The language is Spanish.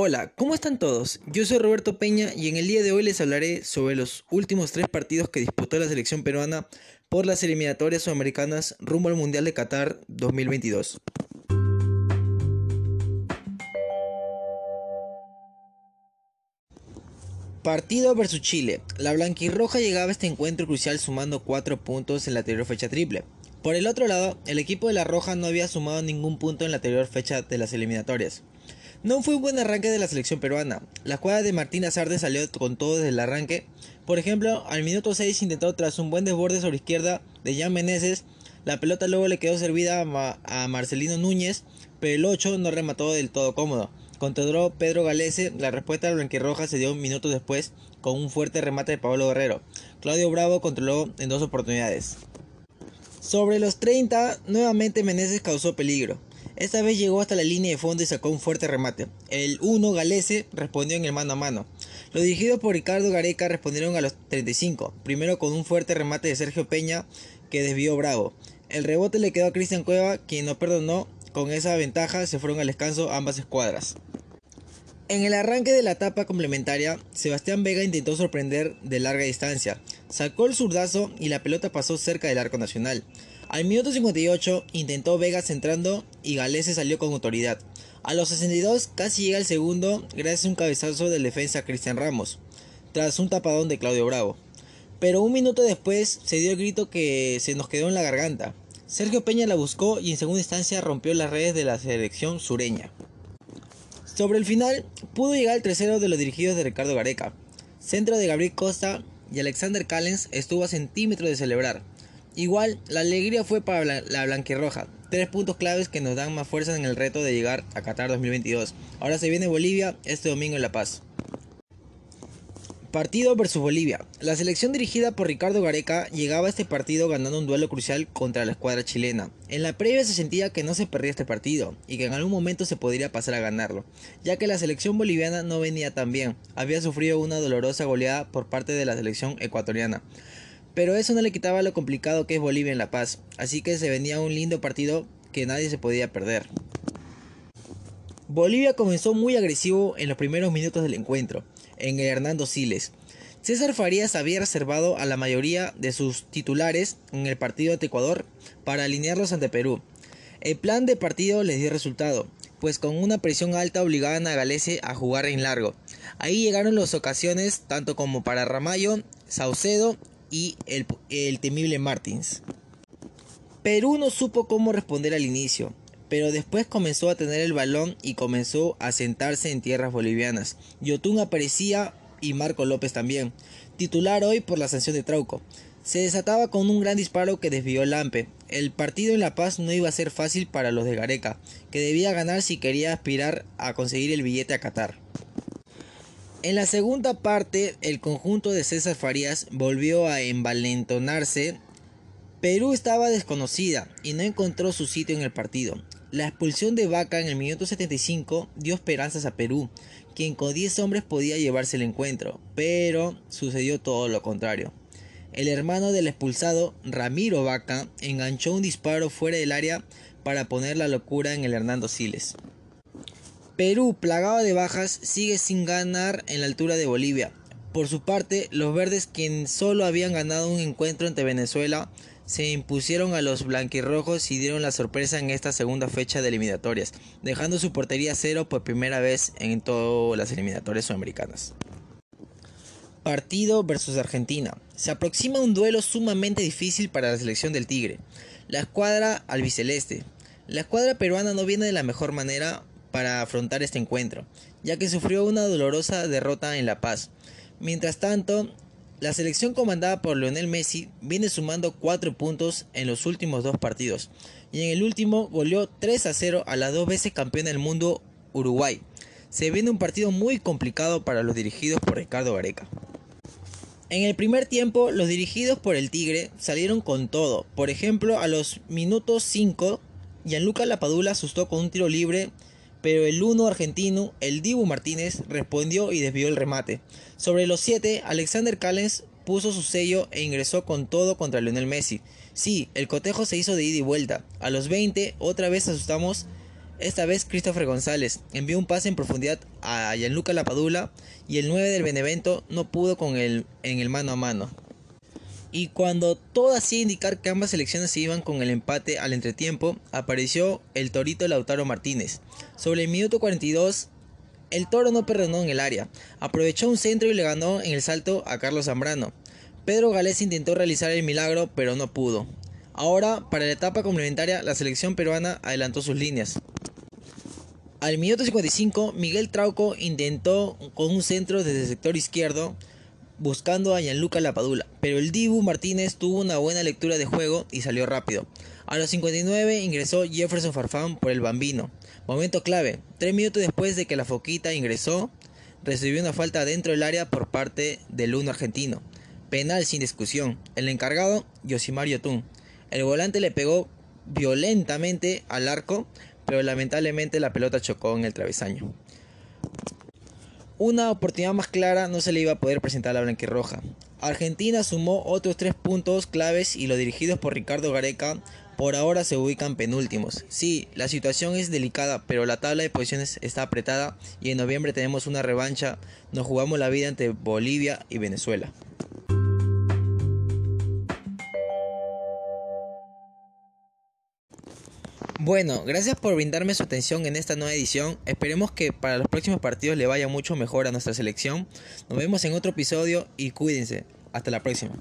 Hola, ¿cómo están todos? Yo soy Roberto Peña y en el día de hoy les hablaré sobre los últimos tres partidos que disputó la selección peruana por las eliminatorias sudamericanas rumbo al Mundial de Qatar 2022. Partido versus Chile. La blanquirroja llegaba a este encuentro crucial sumando 4 puntos en la anterior fecha triple. Por el otro lado, el equipo de la Roja no había sumado ningún punto en la anterior fecha de las eliminatorias. No fue un buen arranque de la selección peruana. La jugada de Martín Azarde salió con todo desde el arranque. Por ejemplo, al minuto 6 intentó tras un buen desborde sobre izquierda de Jan Meneses. La pelota luego le quedó servida a, Marcelino Núñez, pero el 8 no remató del todo cómodo. Controló Pedro Galese, la respuesta de Blanquirroja se dio un minuto después con un fuerte remate de Pablo Guerrero. Claudio Bravo controló en dos oportunidades. Sobre los 30, nuevamente Meneses causó peligro. Esta vez llegó hasta la línea de fondo y sacó un fuerte remate. El 1 Galese respondió en el mano a mano. Los dirigidos por Ricardo Gareca respondieron a los 35, primero con un fuerte remate de Sergio Peña que desvió Bravo. El rebote le quedó a Cristian Cueva, quien no perdonó. Con esa ventaja se fueron al descanso ambas escuadras. En el arranque de la etapa complementaria, Sebastián Vega intentó sorprender de larga distancia. Sacó el zurdazo y la pelota pasó cerca del arco nacional. Al minuto 58 intentó Vega centrando y Galese salió con autoridad. A los 62 casi llega el segundo gracias a un cabezazo del defensa Cristian Ramos, tras un tapadón de Claudio Bravo. Pero un minuto después se dio el grito que se nos quedó en la garganta. Sergio Peña la buscó y en segunda instancia rompió las redes de la selección sureña. Sobre el final, pudo llegar el tercero de los dirigidos de Ricardo Gareca. Centro de Gabriel Costa y Alexander Callens estuvo a centímetros de celebrar. Igual, la alegría fue para la blanquirroja. Tres puntos claves que nos dan más fuerza en el reto de llegar a Qatar 2022. Ahora se viene Bolivia este domingo en La Paz. Partido versus Bolivia. La selección dirigida por Ricardo Gareca llegaba a este partido ganando un duelo crucial contra la escuadra chilena. En la previa se sentía que no se perdía este partido y que en algún momento se podría pasar a ganarlo, ya que la selección boliviana no venía tan bien, había sufrido una dolorosa goleada por parte de la selección ecuatoriana. Pero eso no le quitaba lo complicado que es Bolivia en La Paz, así que se venía un lindo partido que nadie se podía perder. Bolivia comenzó muy agresivo en los primeros minutos del encuentro, en el Hernando Siles. César Farías había reservado a la mayoría de sus titulares en el partido de Ecuador para alinearlos ante Perú. El plan de partido les dio resultado, pues con una presión alta obligaban a Galese a jugar en largo. Ahí llegaron las ocasiones tanto como para Ramallo, Saucedo y el, temible Martins. Perú no supo cómo responder al inicio, pero después comenzó a tener el balón y comenzó a sentarse en tierras bolivianas. Yotun aparecía y Marco López también, titular hoy por la sanción de Trauco. Se desataba con un gran disparo que desvió Lampe. El partido en La Paz no iba a ser fácil para los de Gareca, que debía ganar si quería aspirar a conseguir el billete a Qatar. En la segunda parte, el conjunto de César Farías volvió a envalentonarse. Perú estaba desconocida y no encontró su sitio en el partido. La expulsión de Vaca en el minuto 75 dio esperanzas a Perú, quien con 10 hombres podía llevarse el encuentro, pero sucedió todo lo contrario. El hermano del expulsado, Ramiro Vaca, enganchó un disparo fuera del área para poner la locura en el Hernando Siles. Perú, plagado de bajas, sigue sin ganar en la altura de Bolivia. Por su parte, los verdes, quienes solo habían ganado un encuentro ante Venezuela, se impusieron a los blanquirrojos y dieron la sorpresa en esta segunda fecha de eliminatorias, dejando su portería cero por primera vez en todas las eliminatorias sudamericanas. Partido versus Argentina. Se aproxima un duelo sumamente difícil para la selección del Tigre. La escuadra albiceleste. La escuadra peruana no viene de la mejor manera, para afrontar este encuentro, ya que sufrió una dolorosa derrota en La Paz. Mientras tanto, la selección comandada por Lionel Messi viene sumando 4 puntos en los últimos dos partidos y en el último goleó 3 a 0 a la dos veces campeona del mundo Uruguay. Se viene un partido muy complicado para los dirigidos por Ricardo Gareca. En el primer tiempo, los dirigidos por el Tigre salieron con todo. Por ejemplo, a los minutos 5, Gianluca Lapadula asustó con un tiro libre pero el uno argentino, el Dibu Martínez, respondió y desvió el remate. Sobre los 7, Alexander Callens puso su sello e ingresó con todo contra Lionel Messi. Sí, el cotejo se hizo de ida y vuelta. A los 20, otra vez asustamos Esta vez Christopher González envió un pase en profundidad a Gianluca Lapadula y el 9 del Benevento no pudo con él en el mano a mano. Y cuando todo hacía indicar que ambas selecciones se iban con el empate al entretiempo, apareció el torito Lautaro Martínez. Sobre el minuto 42, el toro no perdonó en el área, aprovechó un centro y le ganó en el salto a Carlos Zambrano. Pedro Galés intentó realizar el milagro, pero no pudo. Ahora, para la etapa complementaria, la selección peruana adelantó sus líneas. Al minuto 55, Miguel Trauco intentó con un centro desde el sector izquierdo, buscando a Gianluca Lapadula, pero el Dibu Martínez tuvo una buena lectura de juego y salió rápido. A los 59 ingresó Jefferson Farfán por el Bambino. Momento clave, tres minutos después de que la Foquita ingresó, recibió una falta dentro del área por parte del uno argentino. Penal sin discusión. El encargado, Yosimario Tun. El volante le pegó violentamente al arco, pero lamentablemente la pelota chocó en el travesaño. Una oportunidad más clara no se le iba a poder presentar a la blanquirroja. Argentina sumó otros tres puntos claves y los dirigidos por Ricardo Gareca por ahora se ubican penúltimos. Sí, la situación es delicada, pero la tabla de posiciones está apretada y en noviembre tenemos una revancha. Nos jugamos la vida ante Bolivia y Venezuela. Bueno, gracias por brindarme su atención en esta nueva edición. Esperemos que para los próximos partidos le vaya mucho mejor a nuestra selección. Nos vemos en otro episodio y cuídense. Hasta la próxima.